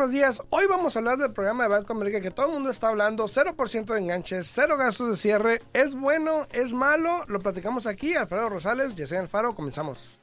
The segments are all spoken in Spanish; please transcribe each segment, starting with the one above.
buenos días. Hoy vamos a hablar del programa de Banco América que todo el mundo está hablando. 0% de enganches, cero gastos de cierre. ¿Es bueno? ¿Es malo? Lo platicamos aquí. Alfredo Rosales, Yesenia Alfaro, comenzamos.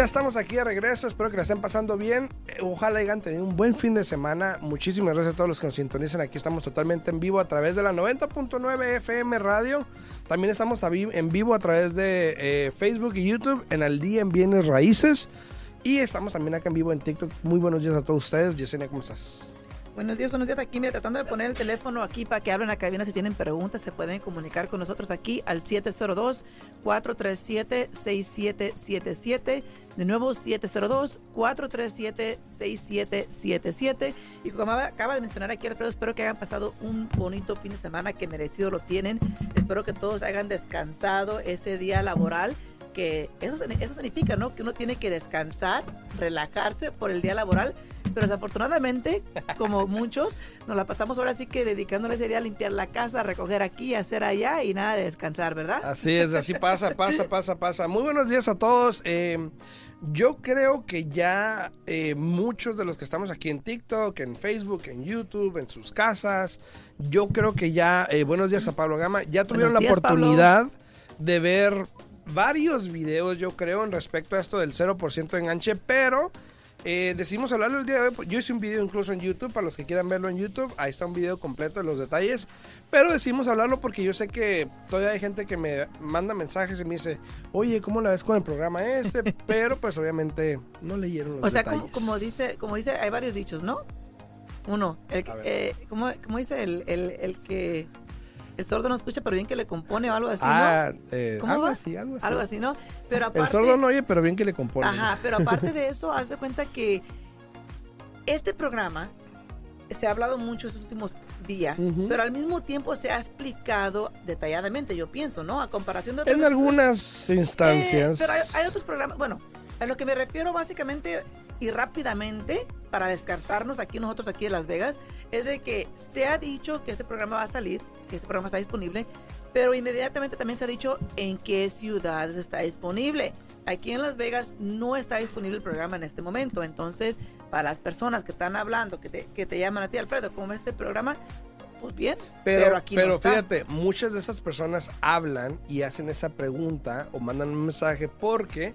Ya estamos aquí de regreso, espero que la estén pasando bien, Eh, ojalá hayan tenido un buen fin de semana, muchísimas gracias a todos los que nos sintonizan, aquí estamos totalmente en vivo a través de la 90.9 FM Radio, también estamos en vivo a través de eh, Facebook y YouTube en Al Día en Bienes Raíces y estamos también acá en vivo en TikTok, muy buenos días a todos ustedes, Yesenia, ¿cómo estás? Buenos días, buenos días. Aquí, mira, tratando de poner el teléfono aquí para que hablen a cabina. Si tienen preguntas, se pueden comunicar con nosotros aquí al 702-437-6777. De nuevo, 702-437-6777. Y como acaba de mencionar aquí Alfredo, espero que hayan pasado un bonito fin de semana que merecido lo tienen. Espero que todos hayan descansado ese día laboral que eso, eso significa, ¿no? Que uno tiene que descansar, relajarse por el día laboral, pero desafortunadamente, como muchos, nos la pasamos ahora sí que dedicándole ese día a limpiar la casa, a recoger aquí, a hacer allá y nada de descansar, ¿verdad? Así es, así pasa, pasa, pasa, pasa. Muy buenos días a todos. Eh, yo creo que ya eh, muchos de los que estamos aquí en TikTok, en Facebook, en YouTube, en sus casas, yo creo que ya, eh, buenos días a Pablo Gama, ya tuvieron la Pablo. oportunidad de ver varios videos, yo creo, en respecto a esto del 0% de enganche, pero... Eh, decidimos hablarlo el día de hoy. Yo hice un video incluso en YouTube, para los que quieran verlo en YouTube. Ahí está un video completo de los detalles. Pero decidimos hablarlo porque yo sé que todavía hay gente que me manda mensajes y me dice, oye, ¿cómo la ves con el programa este? Pero pues obviamente no leyeron los O sea, detalles. como, como dice, como dice, hay varios dichos, ¿no? Uno, el, eh, ¿cómo, cómo dice el, el, el que el sordo no escucha, pero bien que le compone o algo así, ah, eh, ¿Cómo algo va? así, algo ¿no? así. Algo así, ¿no? Pero aparte, El sordo no oye, pero bien que le compone. Ajá, pero aparte de eso, haz de cuenta que este programa se ha hablado mucho estos últimos días, pero al mismo tiempo se ha explicado detalladamente, yo pienso, ¿no? A comparación de otras En algunas instancias. Eh, pero hay, hay otros programas, bueno, a lo que me refiero básicamente y rápidamente para descartarnos aquí nosotros aquí en Las Vegas es de que se ha dicho que este programa va a salir, que este programa está disponible, pero inmediatamente también se ha dicho en qué ciudades está disponible. Aquí en Las Vegas no está disponible el programa en este momento, entonces para las personas que están hablando, que te, que te llaman a ti, Alfredo, ¿cómo es este programa? Pues bien, Pero, pero, aquí no pero está. fíjate, muchas de esas personas hablan y hacen esa pregunta o mandan un mensaje porque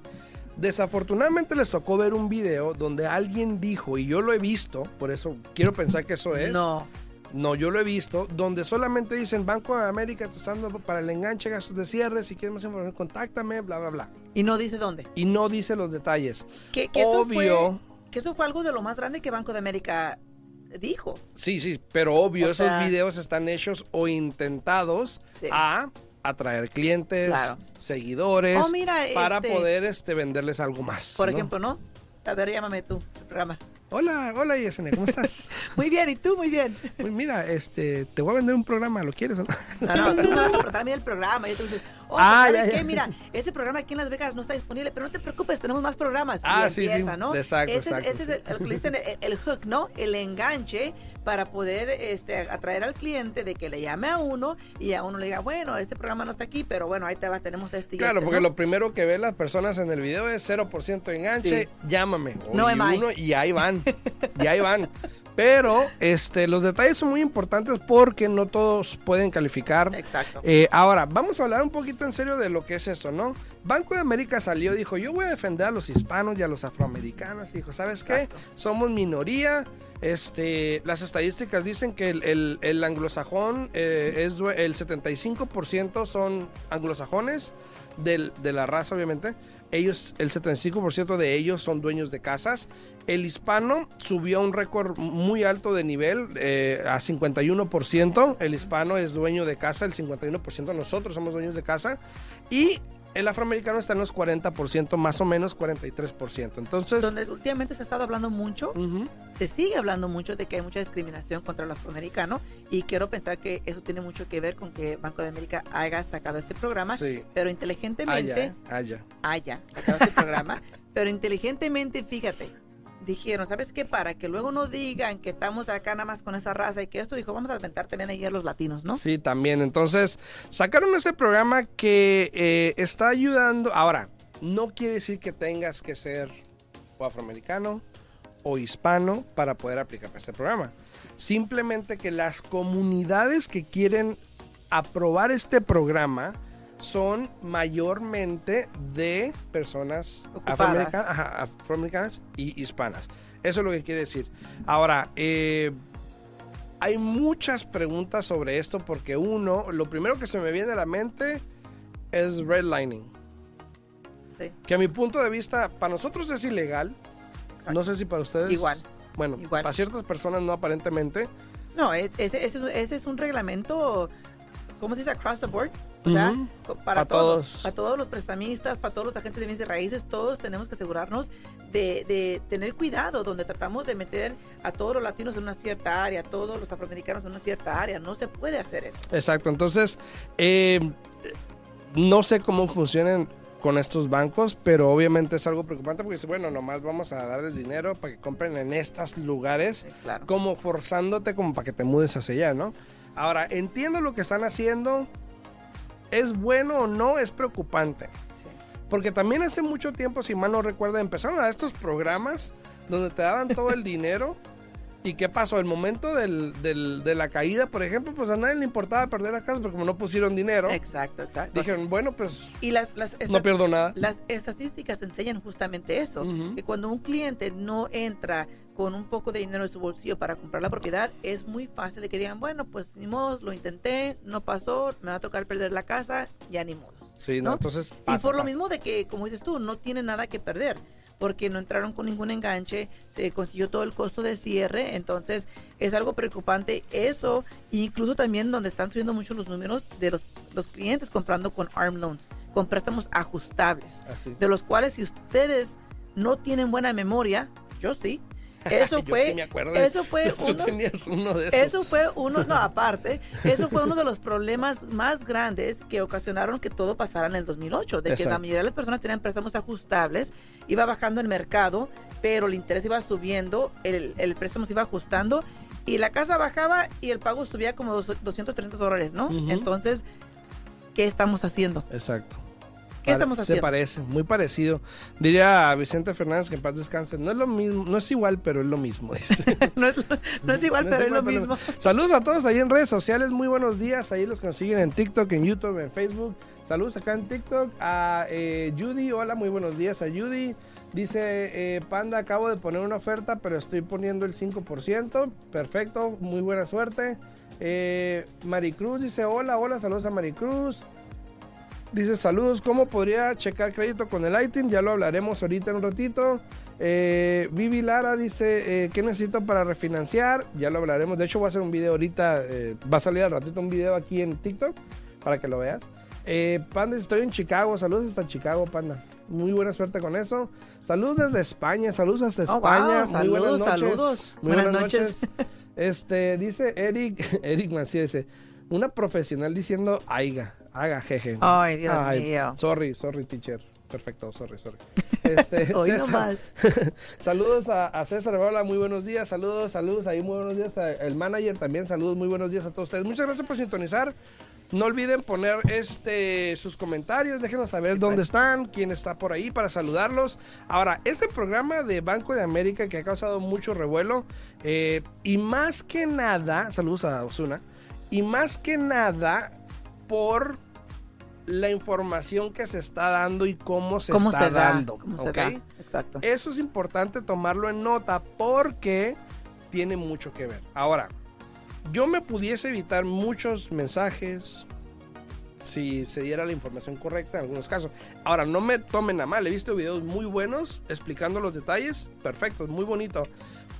desafortunadamente les tocó ver un video donde alguien dijo, y yo lo he visto, por eso quiero pensar que eso es. No, No, yo lo he visto, donde solamente dicen Banco de América te está dando para el enganche, gastos de cierre, si quieres más información, contáctame, bla, bla, bla. y no dice dónde. Y no dice los detalles. Que, que eso fue- Obvio. que eso fue algo de lo más grande que Banco de América dijo. Sí, sí, pero obvio, O esos sea- videos están hechos o intentados Sí. a atraer clientes, Claro. seguidores, Oh, mira, para este- poder este, venderles algo más. Por ¿no? ejemplo, ¿no? A ver, llámame tú, programa. Hola, hola Yesenia, ¿cómo estás? Muy bien, ¿y tú? Muy bien. Pues mira, este, te voy a vender un programa, ¿lo quieres o no? No, no, tú me vas a preguntar a mí del programa. Yo te voy a decir, oh, Ah, ¿sabes ya, qué? ya. Mira, ese programa aquí en Las Vegas no está disponible, pero no te preocupes, tenemos más programas. Ah, y sí, sí, empieza, ¿no? exacto, Ese, es- exacto, ese es el, el el, el hook, ¿no? El enganche para poder este, atraer al cliente de que le llame a uno y a uno le diga, bueno, este programa no está aquí, pero bueno, ahí te va, tenemos este Claro, este, porque ¿no? lo primero que ven las personas en el video es 0% de enganche, Sí. llámame. No y, uno, y ahí van, y ahí van. Pero este, los detalles son muy importantes porque no todos pueden calificar. Exacto. Eh, ahora, vamos a hablar un poquito en serio de lo que es esto, ¿no? Banco de América salió y dijo, yo voy a defender a los hispanos y a los afroamericanos. Dijo, ¿sabes qué? Exacto. Somos minoría. Este, las estadísticas dicen que el, el- el anglosajón eh, es el 75% son anglosajones del- de la raza, obviamente. Ellos, el 75% de ellos son dueños de casas. El hispano subió a un récord muy alto de nivel, eh, a 51%. El hispano es dueño de casa, el 51% nosotros somos dueños de casa. Y el afroamericano está en los 40%, más o menos 43%. Entonces, Donde últimamente se ha estado hablando mucho, se sigue hablando mucho de que hay mucha discriminación contra el afroamericano y quiero pensar que eso tiene mucho que ver con que Banco de América haya sacado este programa, sí, pero inteligentemente eh, allá. haya sacado este programa, pero inteligentemente, fíjate, dijeron, ¿sabes qué? Para que luego no digan que estamos acá nada más con esta raza y que esto, dijo, vamos a aventar también ahí a los latinos, ¿no? Sí, también. Entonces, sacaron ese programa que eh, está ayudando. Ahora, no quiere decir que tengas que ser o afroamericano o hispano para poder aplicar para este programa. Simplemente que las comunidades que quieren aprobar este programa son mayormente de personas afroamericanas, ajá, afroamericanas y hispanas. Eso es lo que quiere decir. Ahora, eh, hay muchas preguntas sobre esto porque uno, lo primero que se me viene a la mente es redlining. Sí, Que a mi punto de vista, para nosotros es ilegal. exacto. No sé si para ustedes. Igual. Bueno, Igual. para ciertas personas no aparentemente. No, es- ese, ese es un reglamento, ¿cómo se dice? Across the board. O sea, Ujú. co- para Pa' todos, todos. para todos los prestamistas, para todos los agentes de bienes de raíces, todos tenemos que asegurarnos de, de tener cuidado donde tratamos de meter a todos los latinos en una cierta área, a todos los afroamericanos en una cierta área. No se puede hacer eso. Exacto. Entonces, eh, no sé cómo funcionan con estos bancos, pero obviamente es algo preocupante porque dice, bueno, nomás vamos a darles dinero para que compren en estos lugares. Sí, claro. como forzándote como para que te mudes hacia allá, ¿no? Ahora, entiendo lo que están haciendo. ¿Es bueno o no? Es preocupante. Sí. Porque también hace mucho tiempo, si mal no recuerdo, empezaron a estos programas donde te daban todo el dinero. ¿Y qué pasó? El momento del- del- de la caída, por ejemplo, pues a nadie le importaba perder la casa porque como no pusieron dinero, Exacto, exacto. dijeron, bueno, pues y las, las, no pierdo nada. las estadísticas enseñan justamente eso, que cuando un cliente no entra con un poco de dinero en su bolsillo para comprar la propiedad, es muy fácil de que digan, bueno, pues ni modo, lo intenté, no pasó, me va a tocar perder la casa, ya ni modo. Sí, no, ¿no? entonces... y pasa, por lo mismo de que, como dices tú, no tiene nada que perder, porque no entraron con ningún enganche, se consiguió todo el costo de cierre, entonces es algo preocupante eso, incluso también donde están subiendo mucho los números de los, los clientes comprando con ARM Loans, con préstamos ajustables Así. de los cuales si ustedes no tienen buena memoria, yo sí. Eso fue, sí me acuerdo. eso fue Tú uno, tenías uno de esos. eso fue uno, no aparte, eso fue uno de los problemas más grandes que ocasionaron que todo pasara en el 2008, de que la mayoría de las personas tenían préstamos ajustables, iba bajando el mercado, pero el interés iba subiendo, el, el préstamo se iba ajustando y la casa bajaba y el pago subía como dos- 230 dólares, ¿no? Entonces, ¿qué estamos haciendo? Exacto. ¿Qué estamos Se haciendo? parece, muy parecido. Diría a Vicente Fernández que en paz descanse. No es lo mismo, no es igual, pero es lo mismo. Dice. no, es, no es igual, No pero es lo pero- mismo. Saludos a todos ahí en redes sociales. Muy buenos días. Ahí los consiguen en TikTok, en YouTube, en Facebook. Saludos acá en TikTok a eh, Judy. Hola, muy buenos días a Judy. Dice eh, Panda, acabo de poner una oferta, pero estoy poniendo el 5%. Perfecto, muy buena suerte. Eh, Maricruz dice hola, hola, saludos a Maricruz. Dice saludos, ¿cómo podría checar crédito con el ITIN? Ya lo hablaremos ahorita en un ratito. Eh, Vivi Lara dice, eh, ¿qué necesito para refinanciar? Ya lo hablaremos. De hecho, voy a hacer un video ahorita. eh, va a salir al ratito un video aquí en TikTok para que lo veas. Panda, estoy en Chicago. Saludos hasta Chicago, Panda. Muy buena suerte con eso. Saludos desde España. Saludos hasta Oh, wow, España. Muy buenas saludos, noches. saludos. Muy Buenas noches. Este, dice Eric, Eric Macías, dice, una profesional diciendo aiga, haga, jeje. Ay, Dios Ay, mío. Sorry, sorry, teacher. Perfecto, sorry, sorry. Este, Hoy César, nomás. saludos a, a César, hola, muy buenos días, saludos, saludos, ahí muy buenos días. El manager también, saludos, muy buenos días a todos ustedes. Muchas gracias por sintonizar. No olviden poner este sus comentarios, déjenos saber dónde están, quién está por ahí para saludarlos. Ahora, este programa de Banco de América que ha causado mucho revuelo, eh, y más que nada, saludos a Osuna, y más que nada por la información que se está dando y cómo se ¿Cómo está se da? dando. ¿Cómo se da? Exacto. Eso es importante tomarlo en nota porque tiene mucho que ver. Ahora, yo me pudiese evitar muchos mensajes si se diera la información correcta en algunos casos. Ahora, no me tomen a mal, he visto videos muy buenos explicando los detalles, perfecto, muy bonito,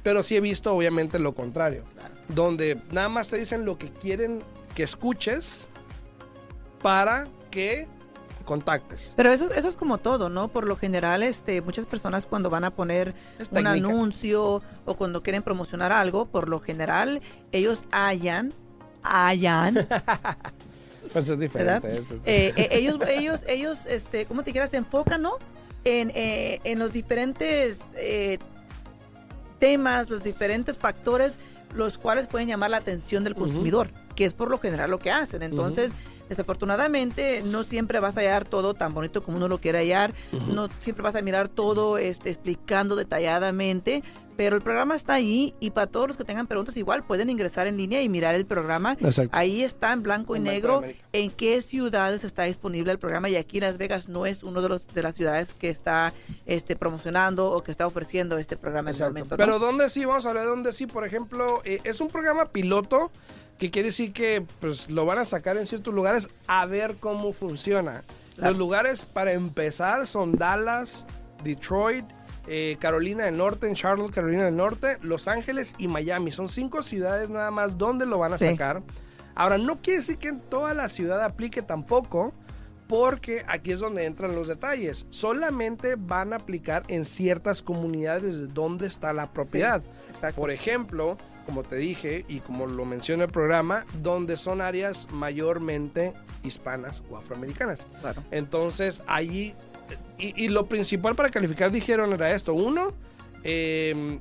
pero sí he visto obviamente lo contrario, donde nada más te dicen lo que quieren que escuches para que contactes. Pero eso, eso es como todo, ¿no? Por lo general, este, muchas personas cuando van a poner Es un técnica. anuncio o cuando quieren promocionar algo, por lo general, ellos hallan, hallan, Pues es diferente eso. sí. Eh, eh, ellos, ellos, ellos, este, ¿cómo te quieras? Se enfocan, ¿no? En, eh, en los diferentes temas, los diferentes factores, los cuales pueden llamar la atención del consumidor, que es por lo general lo que hacen. Entonces, desafortunadamente, no siempre vas a hallar todo tan bonito como uno lo quiere hallar, no siempre vas a mirar todo este, explicando detalladamente. Pero el programa está ahí y para todos los que tengan preguntas igual pueden ingresar en línea y mirar el programa. Exacto. Ahí está en blanco y En negro en qué ciudades está disponible el programa y aquí Las Vegas no es uno de los de las ciudades que está este promocionando o que está ofreciendo este programa en el momento. ¿no? Pero ¿dónde sí? Vamos a hablar de dónde sí. Por ejemplo, eh, es un programa piloto que quiere decir que pues lo van a sacar en ciertos lugares a ver cómo funciona. Claro. Los lugares para empezar son Dallas, Detroit, eh, Carolina del Norte, en Charlotte, Carolina del Norte, Los Ángeles y Miami. Son cinco ciudades nada más donde lo van a Sí. sacar. Ahora, no quiere decir que en toda la ciudad aplique tampoco, porque aquí es donde entran los detalles. Solamente van a aplicar en ciertas comunidades donde está la propiedad. Por ejemplo, como te dije y como lo menciona el programa, donde son áreas mayormente hispanas o afroamericanas. Claro. Entonces, allí, y, y lo principal para calificar dijeron era esto. Uno, eh,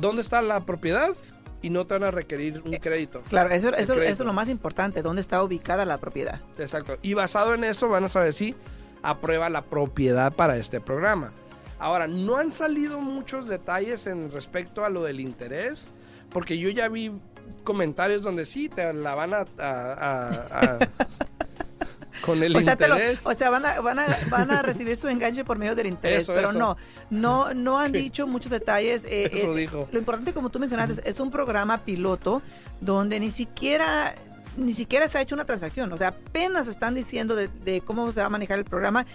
¿dónde está la propiedad? Y no te van a requerir un crédito. Claro, eso, eso, es lo más importante, dónde está ubicada la propiedad. Exacto. Y basado en eso van a saber si aprueba la propiedad para este programa. Ahora, no han salido muchos detalles en respecto a lo del interés, porque yo ya vi comentarios donde sí te la van a... a- a- a- con el O sea, te lo- interés. o sea, van a, van, a, van a recibir su enganche por medio del interés, Eso, pero eso. no, no, no han dicho muchos detalles. eh, Eso eh, dijo. Lo importante, como tú mencionaste, es un programa piloto donde ni siquiera ni siquiera se ha hecho una transacción, o sea, apenas están diciendo de, de cómo se va a manejar el programa.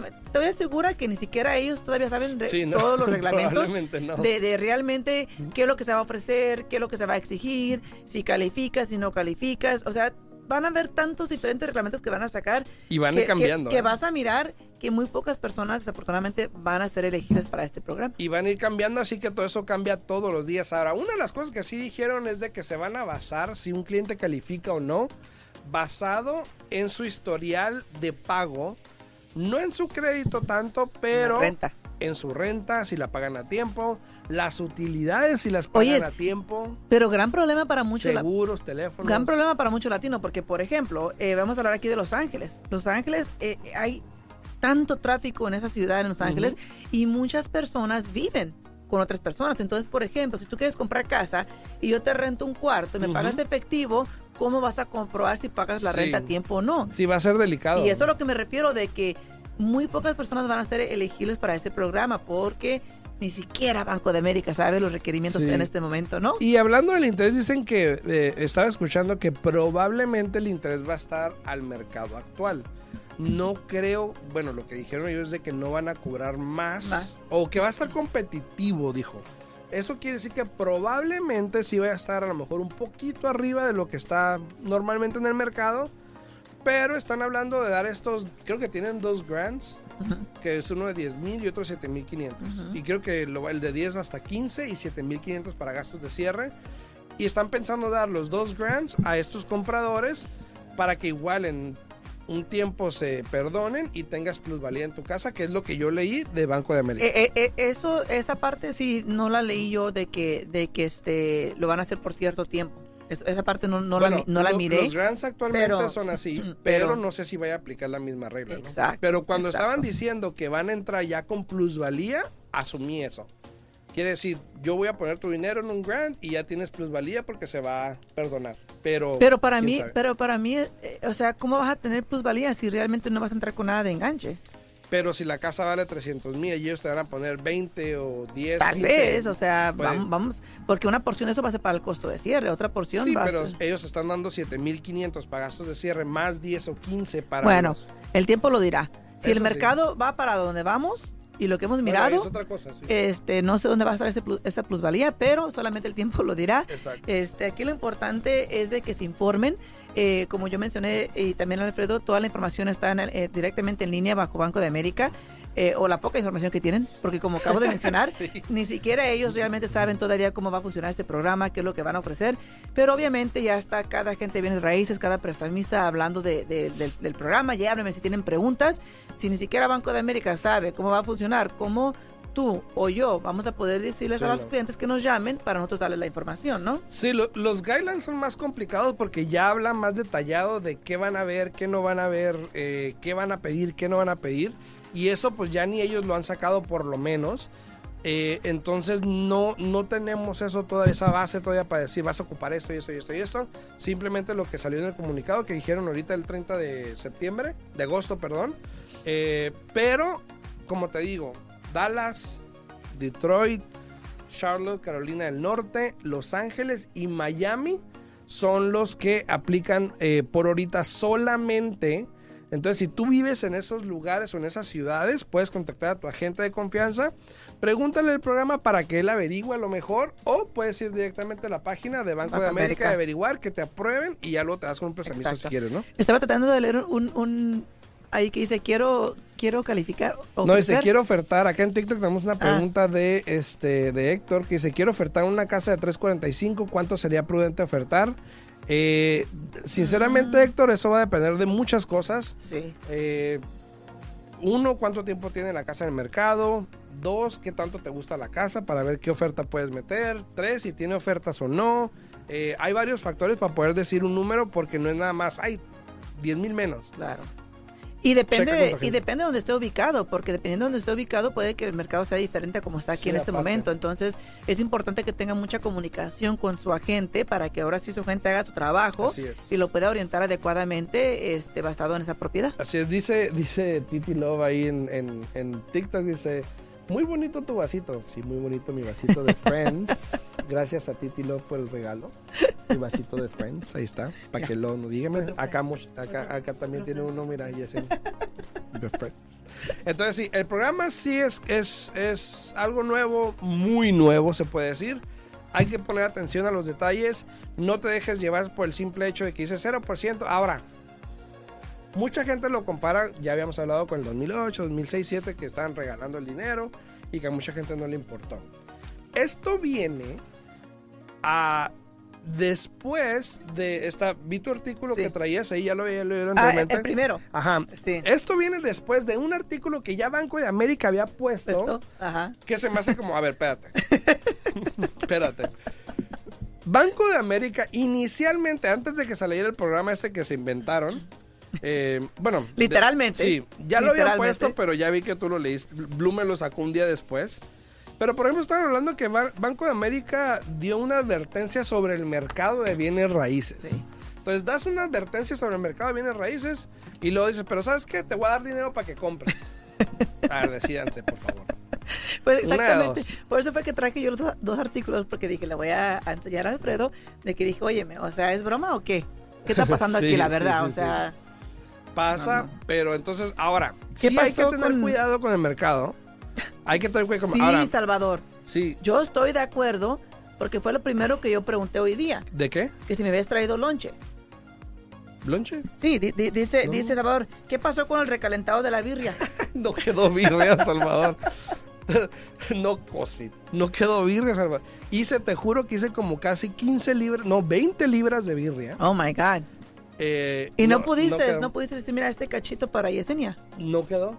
Te, estoy segura que ni siquiera ellos todavía saben re- Sí, no, todos los reglamentos no. de, de realmente qué es lo que se va a ofrecer, qué es lo que se va a exigir, si calificas, si no calificas, o sea, van a haber tantos diferentes reglamentos que van a sacar Y van a que, ir cambiando. que- que ¿eh? vas a mirar que muy pocas personas desafortunadamente van a ser elegibles para este programa. Y van a ir cambiando, así que todo eso cambia todos los días. Ahora, una de las cosas que sí dijeron es de que se van a basar si un cliente califica o no, basado en su historial de pago, no en su crédito tanto, pero renta. en su renta, si la pagan a tiempo, las utilidades si las pagan Oye, a tiempo, Pero gran problema para muchos seguros, teléfonos. gran problema para muchos latinos porque por ejemplo eh, vamos a hablar aquí de Los Ángeles. Los Ángeles eh, hay tanto tráfico en esa ciudad en Los Ángeles y muchas personas viven con otras personas. Entonces, por ejemplo, si tú quieres comprar casa y yo te rento un cuarto y me pagas efectivo, ¿cómo vas a comprobar si pagas la Sí. renta a tiempo o no? Sí, va a ser delicado. Y eso es lo que me refiero de que muy pocas personas van a ser elegibles para este programa porque ni siquiera Banco de América sabe los requerimientos Sí. en este momento, ¿no? Y hablando del interés, dicen que eh, estaba escuchando que probablemente el interés va a estar al mercado actual. No creo, bueno, lo que dijeron ellos es de que no van a cobrar más, Más. o que va a estar competitivo, dijo. Eso quiere decir que probablemente sí vaya a estar a lo mejor un poquito arriba de lo que está normalmente en el mercado, pero están hablando de dar estos, creo que tienen dos grants, que es uno de 10 mil y otro de 7 mil 500. Ujú. Y creo que lo- el de 10 hasta 15 y 7 mil 500 para gastos de cierre. Y están pensando dar los dos grants a estos compradores para que igual en un tiempo se perdonen y tengas plusvalía en tu casa, que es lo que yo leí de Banco de América. Eh, eh, eh, eso, esa parte sí no la leí yo de que, de que este lo van a hacer por cierto tiempo. Es- esa parte no, no la, Bueno, mi- no la miré. Los grants actualmente pero- son así, pero- pero, no sé si vaya a aplicar la misma regla. ¿no? Exacto, Pero cuando exacto. estaban diciendo que van a entrar ya con plusvalía, asumí eso. Quiere decir, yo voy a poner tu dinero en un grant y ya tienes plusvalía porque se va a perdonar. Pero, Pero para mí, sabe. pero para mí, eh, o sea, ¿cómo vas a tener plusvalía si realmente no vas a entrar con nada de enganche? Pero si la casa vale 300 mil y ellos te van a poner 20 o 10, Tal 15, vez, o sea, puede- vamos, vamos, porque una porción de eso va a ser para el costo de cierre, otra porción Sí, va pero a ser... ellos están dando 7500 para gastos de cierre, más 10 o 15 para. Bueno, los- el tiempo lo dirá. Si el sí. mercado va para donde vamos, Y lo que hemos Bueno, mirado, es otra cosa, sí. este, no sé dónde va a estar ese plu- esa plusvalía, pero solamente el tiempo lo dirá. Exacto. Este, aquí lo importante es de que se informen. Eh, como yo mencioné y también Alfredo, toda la información está en el- eh, directamente en línea bajo Banco de América eh, o la poca información que tienen, porque como acabo de mencionar, Sí. ni siquiera ellos realmente saben todavía cómo va a funcionar este programa, qué es lo que van a ofrecer, pero obviamente ya está cada gente de bienes raíces, cada prestamista hablando de- de- del, del programa, ya háblenme si tienen preguntas, si ni siquiera Banco de América sabe cómo va a funcionar, cómo tú o yo vamos a poder decirles Sí, a los clientes que nos llamen para nosotros darles la información, ¿no? Sí, lo- los guidelines son más complicados porque ya hablan más detallado de qué van a ver, qué no van a ver, eh, qué van a pedir, qué no van a pedir. Y eso pues ya ni ellos lo han sacado por lo menos. Eh, entonces no, no tenemos eso toda esa base todavía para decir vas a ocupar esto y esto y esto y esto. Simplemente lo que salió en el comunicado que dijeron ahorita el 30 de septiembre, de agosto, perdón. Eh, pero, como te digo, Dallas, Detroit, Charlotte, Carolina del Norte, Los Ángeles y Miami son los que aplican eh, por ahorita solamente. Entonces, si tú vives en esos lugares o en esas ciudades, puedes contactar a tu agente de confianza, pregúntale el programa para que él averigüe a lo mejor, o puedes ir directamente a la página de Banco Banco de América América. y averiguar que te aprueben y ya luego te das con un prestamista si quieres, ¿no? Estaba tratando de leer un, un ahí que dice quiero quiero calificar. No, dice, ofrecer". quiero ofertar, acá en TikTok tenemos una Ah. pregunta de este de Héctor que dice, quiero ofertar una casa de 345, ¿cuánto sería prudente ofertar? Eh, sinceramente, Mm. Héctor, eso va a depender de muchas cosas. Sí. Eh, uno, cuánto tiempo tiene la casa en el mercado. Dos, qué tanto te gusta la casa para ver qué oferta puedes meter. Tres, si tiene ofertas o no. Eh, hay varios factores para poder decir un número porque no es nada más, hay 10 mil menos. Claro. Y depende, y depende de donde esté ubicado, porque dependiendo de donde esté ubicado puede que el mercado sea diferente a como está aquí Sí, en este aparte. momento. Entonces es importante que tenga mucha comunicación con su agente para que ahora sí su agente haga su trabajo y lo pueda orientar adecuadamente este, basado en esa propiedad. Así es, dice, dice Titi Love ahí en, en, en TikTok, dice, muy bonito tu vasito. Sí, muy bonito mi vasito de Friends. Gracias a Titi Love por el regalo. Mi vasito de Friends, ahí está. Para que lo no dígame. Acá, acá, acá también tiene uno, mira, y ese. De Friends. Entonces sí, el programa sí es, es, es algo nuevo, muy nuevo se puede decir. Hay que poner atención a los detalles. No te dejes llevar por el simple hecho de que dice 0%. Ahora, Mucha gente lo compara, ya habíamos hablado con el 2008, 2006, 2007, que estaban regalando el dinero y que a mucha gente no le importó. Esto viene a después de esta, vi tu artículo Sí. que traías ahí, ya lo había leído Ah, anteriormente. el primero. Ajá. Sí. Esto viene después de un artículo que ya Banco de América había puesto, Esto, ajá. que se me hace como, a ver, espérate. espérate. Banco de América, inicialmente, antes de que saliera el programa este que se inventaron, eh, bueno. de- Literalmente. sí, ya lo había Literalmente. puesto, pero ya vi que tú lo leíste. Blume lo sacó un día después. Pero por ejemplo, estaban hablando que Ba- Banco de América dio una advertencia sobre el mercado de bienes raíces. Sí. Entonces das una advertencia sobre el mercado de bienes raíces y luego dices, pero ¿sabes qué? Te voy a dar dinero para que compres. A ver, decídanse, por favor. Pues de exactamente. dos. Por eso fue que traje yo los do- dos artículos, porque dije, le voy a, enseñar a Alfredo, de que dije, óyeme, o sea, ¿es broma o qué? ¿Qué está pasando Sí, aquí, la sí, verdad? sí, o sea, Pasa, No, no. pero entonces, ahora, ¿Qué sí hay que tener con- cuidado con el mercado. Hay que tener cuidado con sí, Ahora, Salvador, sí. yo estoy de acuerdo, porque fue lo primero que yo pregunté hoy día, ¿De qué? que si me habías traído lonche. ¿Lonche? Sí, di- di- dice, No. dice Salvador, ¿qué pasó con el recalentado de la birria? No quedó virgen, Salvador. no, cosi, no quedó birria, Salvador. Hice, te juro que hice como casi 15 libras, no, 20 libras de birria. Oh my God. Eh, Y no, pudiste, no, pudiste decir, mira, este cachito para Yesenia. No quedó.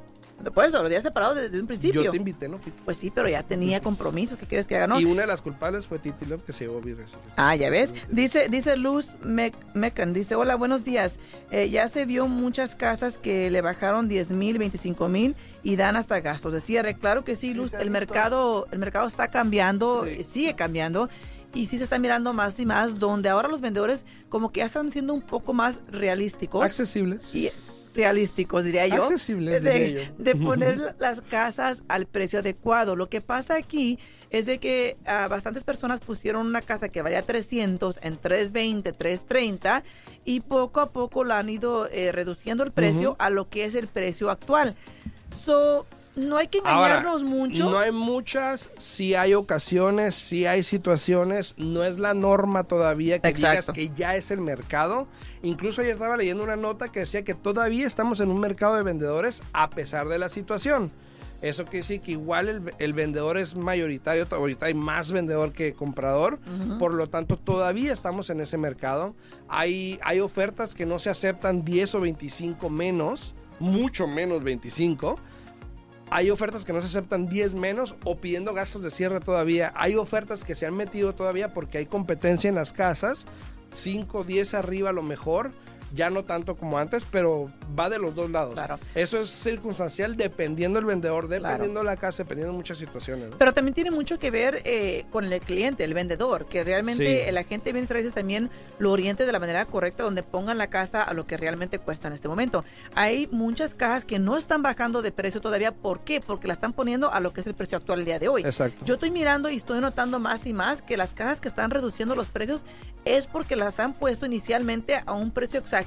Por eso, lo había separado desde un principio. Yo te invité, ¿no? Pues sí, pero ya tenía compromisos. ¿Qué quieres que haga? No. Y una de las culpables fue Titi Love que se llevó sí. Ah, ya ves. Dice, dice Luz Mec- Mecan, dice, hola, buenos días. Eh, ya se vio muchas casas que le bajaron 10 mil, 25 mil y dan hasta gastos de cierre. Claro que sí, Luz, el visto. mercado, el mercado está cambiando, Sí. sigue cambiando. Y sí se está mirando más y más, donde ahora los vendedores como que ya están siendo un poco más realísticos. Accesibles. Y realísticos, diría yo. Accesibles, de, diría yo. de poner la- las casas al precio adecuado. Lo que pasa aquí es de que ah, bastantes personas pusieron una casa que valía 300 en 320, 330 y poco a poco la han ido eh, reduciendo el precio a lo que es el precio actual. So, no hay que Ahora, engañarnos mucho. No hay muchas, sí hay ocasiones, sí hay situaciones, no es la norma todavía que Exacto. digas que ya es el mercado. Incluso ayer estaba leyendo una nota que decía que todavía estamos en un mercado de vendedores a pesar de la situación. Eso quiere decir que igual el, el vendedor es mayoritario, ahorita hay más vendedor que comprador, por lo tanto todavía estamos en ese mercado. Hay, hay ofertas que no se aceptan 10 o 25 menos, mucho menos 25. Hay ofertas que no se aceptan 10 menos o pidiendo gastos de cierre todavía. Hay ofertas que se han metido todavía porque hay competencia en las casas. 5, 10 arriba a lo mejor. Ya no tanto como antes, pero va de los dos lados. Claro. Eso es circunstancial dependiendo el vendedor, dependiendo la casa, dependiendo de muchas situaciones. ¿no? Pero también tiene mucho que ver eh, con el cliente, el vendedor, que realmente Sí. el agente de bienes raíces también lo oriente de la manera correcta, donde pongan la casa a lo que realmente cuesta en este momento. Hay muchas cajas que no están bajando de precio todavía. ¿Por qué? Porque la están poniendo a lo que es el precio actual el día de hoy. Exacto. Yo estoy mirando y estoy notando más y más que las cajas que están reduciendo los precios es porque las han puesto inicialmente a un precio exagerado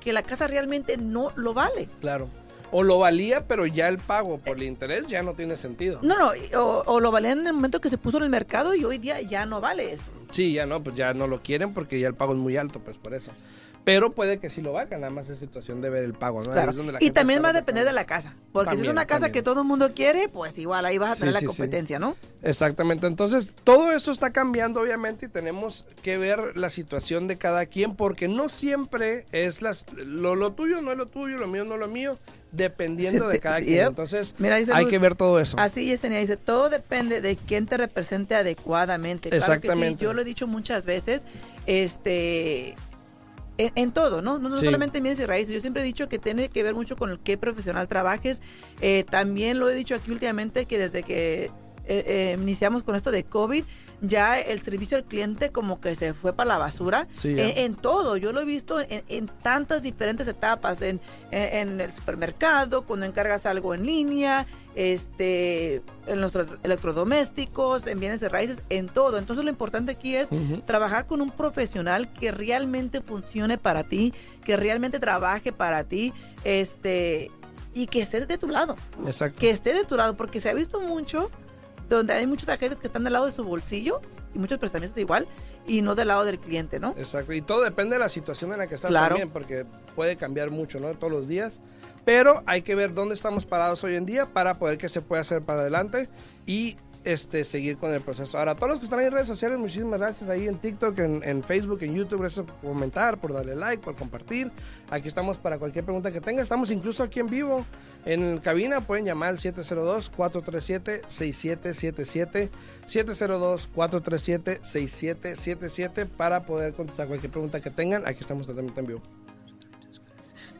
que la casa realmente no lo vale. Claro. O lo valía, pero ya el pago por el interés ya no tiene sentido. No, no, o, o lo valían en el momento que se puso en el mercado y hoy día ya no vale eso. Sí, ya no, pues ya no lo quieren porque ya el pago es muy alto, pues por eso. Pero puede que sí lo hagan, nada más es situación de ver el pago, ¿no? Ahí Claro. es donde la Y también va a depender de la casa. Porque si es una casa también. que todo el mundo quiere, pues igual ahí vas a tener sí, la sí. competencia, ¿no? Exactamente, entonces todo esto está cambiando obviamente y tenemos que ver la situación de cada quien porque no siempre es las, lo, lo tuyo no es lo tuyo, lo mío no es lo mío, dependiendo de cada quien. yep. Entonces Mira, dice hay Luz, que ver todo eso. Así es, Tenia, dice, todo depende de quién te represente adecuadamente. Claro que Exactamente. sí, yo lo he dicho muchas veces, este, en, en todo, ¿no? No, no Sí. solamente en bienes y raíces. Yo siempre he dicho que tiene que ver mucho con el qué profesional trabajes. Eh, también lo he dicho aquí últimamente que desde que eh, eh, iniciamos con esto de COVID, ya el servicio al cliente como que se fue para la basura Sí, en, en todo. Yo lo he visto en, en tantas diferentes etapas, en, en- en el supermercado, cuando encargas algo en línea, este, en los electrodomésticos, en bienes de raíces, en todo. Entonces lo importante aquí es trabajar con un profesional que realmente funcione para ti, que realmente trabaje para ti, este, y que esté de tu lado Exacto. que esté de tu lado, porque se ha visto mucho donde hay muchos agentes que están del lado de su bolsillo y muchos prestamistas igual y no del lado del cliente, ¿no? Exacto, y todo depende de la situación en la que estás Claro. también, porque puede cambiar mucho, ¿no? Todos los días. Pero hay que ver dónde estamos parados hoy en día para poder que se pueda hacer para adelante y este seguir con el proceso. Ahora, todos los que están ahí en redes sociales, muchísimas gracias ahí en TikTok, en, en Facebook, en YouTube, gracias por comentar, por darle like, por compartir. Aquí estamos para cualquier pregunta que tengan. Estamos incluso aquí en vivo en cabina. Pueden llamar al 702-437-6777. 702-437-6777 para poder contestar cualquier pregunta que tengan. Aquí estamos totalmente en vivo.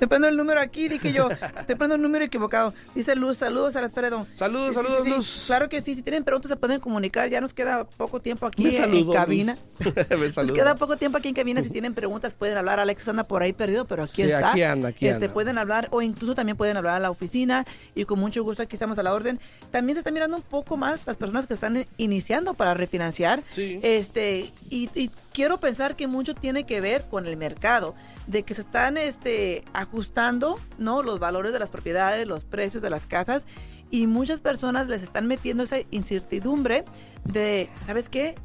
Te prendo el número aquí, dije yo, te prendo el número equivocado. Dice Luz, saludos a Alfredo. Saludos, Sí, saludos, sí, sí. Luz. Claro que sí, si tienen preguntas se pueden comunicar, ya nos queda poco tiempo aquí Me en saludó, cabina. Me Nos queda poco tiempo aquí en cabina. Si tienen preguntas, pueden hablar. Alex anda por ahí perdido, pero aquí está. aquí anda, aquí este, anda. Pueden hablar o incluso también pueden hablar a la oficina y con mucho gusto aquí estamos a la orden. También se está mirando un poco más las personas que están iniciando para refinanciar. Sí. Este, y, y quiero pensar que mucho tiene que ver con el mercado, de que se están este, ajustando ¿no? los valores de las propiedades, los precios de las casas, y muchas personas les están metiendo esa incertidumbre de, ¿sabes qué?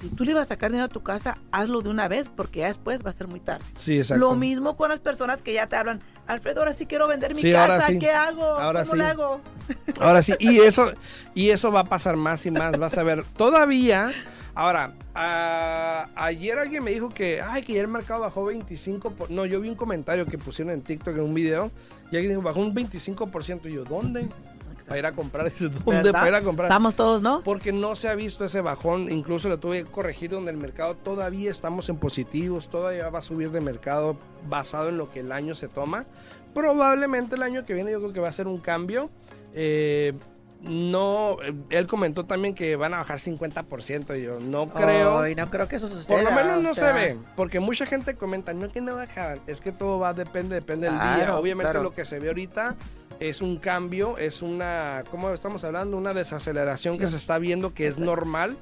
Si tú le ibas a sacar dinero a tu casa, hazlo de una vez, porque ya después va a ser muy tarde. Sí, exacto. Lo mismo con las personas que ya te hablan, Alfredo, ahora sí quiero vender mi Sí, casa, sí. ¿qué hago? Ahora ¿Cómo sí. le hago? Ahora sí, y eso, y eso va a pasar más y más, vas a ver. Todavía, ahora, a- ayer alguien me dijo que, ay, que ya el mercado bajó 25%. por- no, yo vi un comentario que pusieron en TikTok en un video, y alguien dijo, bajó un 25%. Y yo, ¿dónde? Para ir a comprar. ¿dónde? ¿Verdad? Para ir a comprar. Vamos todos, ¿no? Porque no se ha visto ese bajón, incluso lo tuve que corregir donde el mercado todavía estamos en positivos, todavía va a subir de mercado basado en lo que el año se toma. Probablemente el año que viene yo creo que va a ser un cambio. Eh, no, eh, él comentó también que van a bajar 50%, yo no creo. Ay, no creo que eso suceda. Por lo menos no sea, se ve, porque mucha gente comenta, no que no bajaban, es que todo va, depende, depende del día. Obviamente claro. lo que se ve ahorita es un cambio, es una, ¿cómo estamos hablando? Una desaceleración que se está viendo que es normal.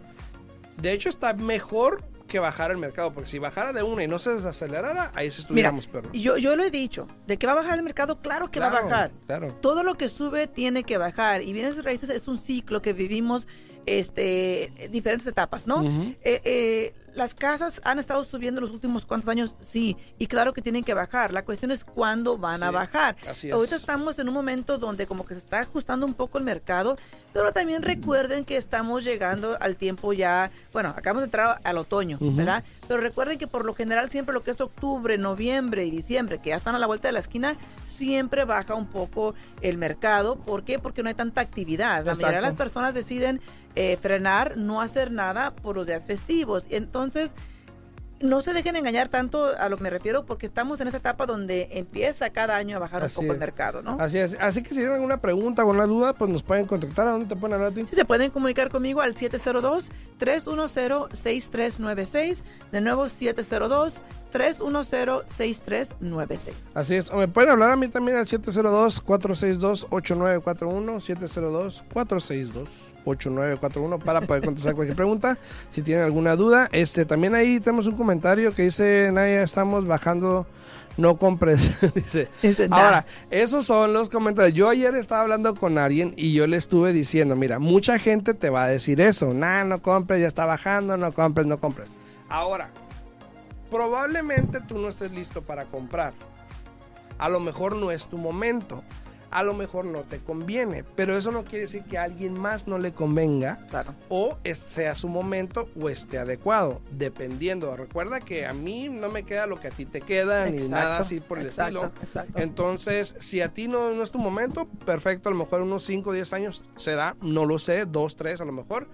De hecho está mejor que bajara el mercado, porque si bajara de una y no se desacelerara, ahí Mira, estuviéramos peor. yo, yo lo he dicho, de que va a bajar el mercado, claro que va a bajar. claro. Todo lo que sube tiene que bajar. Y bienes raíces es un ciclo que vivimos este diferentes etapas, ¿no? Eh, eh, las casas han estado subiendo los últimos cuantos años, sí, y claro que tienen que bajar. La cuestión es cuándo van a bajar. así es. Ahorita estamos en un momento donde como que se está ajustando un poco el mercado, pero también recuerden que estamos llegando al tiempo ya, bueno, acabamos de entrar al otoño. ¿verdad? Pero recuerden que por lo general siempre lo que es octubre, noviembre y diciembre, que ya están a la vuelta de la esquina, siempre baja un poco el mercado. ¿Por qué? Porque no hay tanta actividad. La mayoría de las Exacto. personas deciden eh, frenar, no hacer nada por los días festivos. Entonces, no se dejen engañar tanto a lo que me refiero, porque estamos en esa etapa donde empieza cada año a bajar Así un poco el es. mercado, ¿no? Así es. Así que si tienen alguna pregunta o alguna duda, pues nos pueden contactar. ¿A dónde te pueden hablar a ti? Sí, se pueden comunicar conmigo al 702-310-6396. De nuevo, 702-310-6396. Así es. O me pueden hablar a mí también al 702-462-8941. 702-462-8941 para poder contestar cualquier pregunta. Si tienen alguna duda, este también ahí tenemos un comentario que dice, Naya, estamos bajando, no compres. dice. Ahora, esos son los comentarios. Yo ayer estaba hablando con alguien y yo le estuve diciendo, mira, mucha gente te va a decir eso. Nah, no compres, ya está bajando, no compres, no compres. Ahora, probablemente tú no estés listo para comprar. A lo mejor no es tu momento. A lo mejor no te conviene. Pero eso no quiere decir que a alguien más no le convenga Claro. o sea su momento o esté adecuado, dependiendo. Recuerda que a mí no me queda lo que a ti te queda, ni nada así por el exacto, estilo. exacto. Entonces, si a ti no, no es tu momento, perfecto, a lo mejor unos 5 o 10 años será, no lo sé, 2, 3 a lo mejor.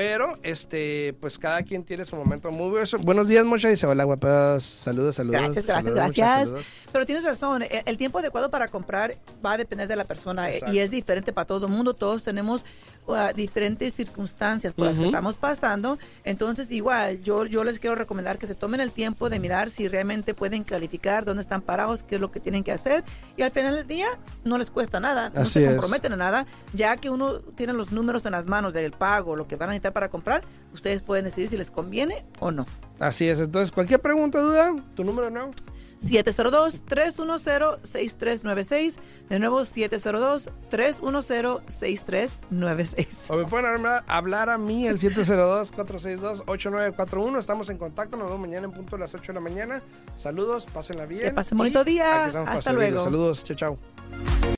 Pero, este, pues cada quien tiene su momento. Muy bu- buenos días, Mocha. Dice, hola, guapas. Saludos, saludos. Gracias, gracias, saludos, saludos. Pero tienes razón, e- el tiempo adecuado para comprar va a depender de la persona Exacto. y es diferente para todo el mundo. Todos tenemos uh, diferentes circunstancias por las que estamos pasando. Entonces, igual, yo, yo les quiero recomendar que se tomen el tiempo de mirar si realmente pueden calificar, dónde están parados, qué es lo que tienen que hacer. Y al final del día no les cuesta nada, no Así se es. comprometen a nada. Ya que uno tiene los números en las manos del pago, lo que van a necesitar para comprar, ustedes pueden decidir si les conviene o no. Así es. Entonces, cualquier pregunta, duda, tu número no. 702-310-6396. De nuevo, 702-310-6396. O me pueden hablar, hablar a mí, el 702-462-8941. Estamos en contacto. Nos vemos mañana en punto a las 8 de la mañana. Saludos, pásenla bien. Que pasen bonito día. Hasta luego. Saludos, chao, chao.